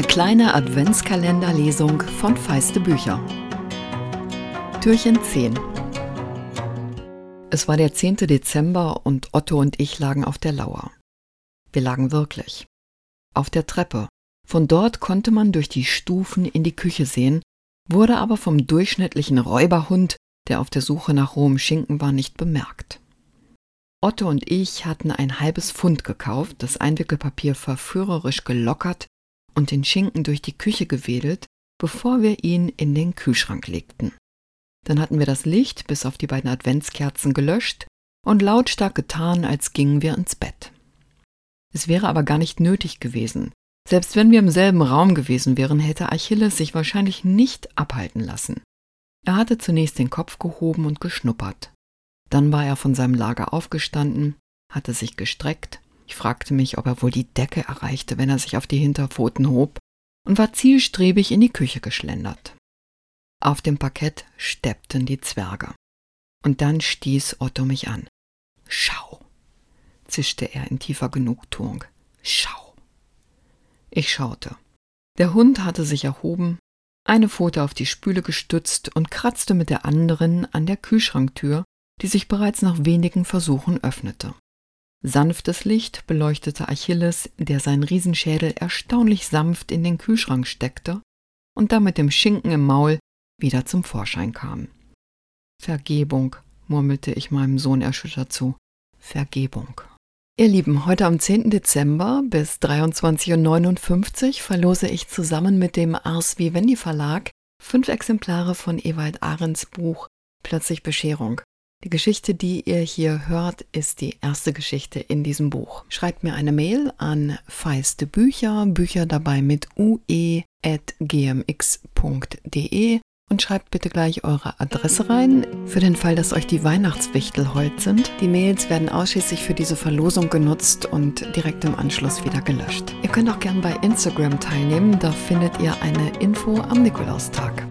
kleine Adventskalenderlesung von Feiste Bücher. Türchen 10 Es war der 10. Dezember und Otto und ich lagen auf der Lauer. Wir lagen wirklich. Auf der Treppe. Von dort konnte man durch die Stufen in die Küche sehen, wurde aber vom durchschnittlichen Räuberhund, der auf der Suche nach rohem Schinken war, nicht bemerkt. Otto und ich hatten ein halbes Pfund gekauft, das Einwickelpapier verführerisch gelockert und den Schinken durch die Küche gewedelt, bevor wir ihn in den Kühlschrank legten. Dann hatten wir das Licht bis auf die beiden Adventskerzen gelöscht und lautstark getan, als gingen wir ins Bett. Es wäre aber gar nicht nötig gewesen. Selbst wenn wir im selben Raum gewesen wären, hätte Achilles sich wahrscheinlich nicht abhalten lassen. Er hatte zunächst den Kopf gehoben und geschnuppert. Dann war er von seinem Lager aufgestanden, hatte sich gestreckt. Ich fragte mich, ob er wohl die Decke erreichte, wenn er sich auf die Hinterpfoten hob, und war zielstrebig in die Küche geschlendert. Auf dem Parkett steppten die Zwerge. Und dann stieß Otto mich an. Schau, zischte er in tiefer Genugtuung. Schau. Ich schaute. Der Hund hatte sich erhoben, eine Pfote auf die Spüle gestützt und kratzte mit der anderen an der Kühlschranktür, die sich bereits nach wenigen Versuchen öffnete. Sanftes Licht beleuchtete Achilles, der seinen Riesenschädel erstaunlich sanft in den Kühlschrank steckte und dann mit dem Schinken im Maul wieder zum Vorschein kam. Vergebung, murmelte ich meinem Sohn erschüttert zu. Vergebung. Ihr Lieben, heute am 10. Dezember bis 23.59 Uhr verlose ich zusammen mit dem Ars Vivendi Verlag fünf Exemplare von Ewald Ahrens Buch Plötzlich Bescherung. Die Geschichte, die ihr hier hört, ist die erste Geschichte in diesem Buch. Schreibt mir eine Mail an feiste Bücher, Bücher dabei mit ue.gmx.de und schreibt bitte gleich eure Adresse rein, für den Fall, dass euch die Weihnachtswichtel heute sind. Die Mails werden ausschließlich für diese Verlosung genutzt und direkt im Anschluss wieder gelöscht. Ihr könnt auch gern bei Instagram teilnehmen, da findet ihr eine Info am Nikolaustag.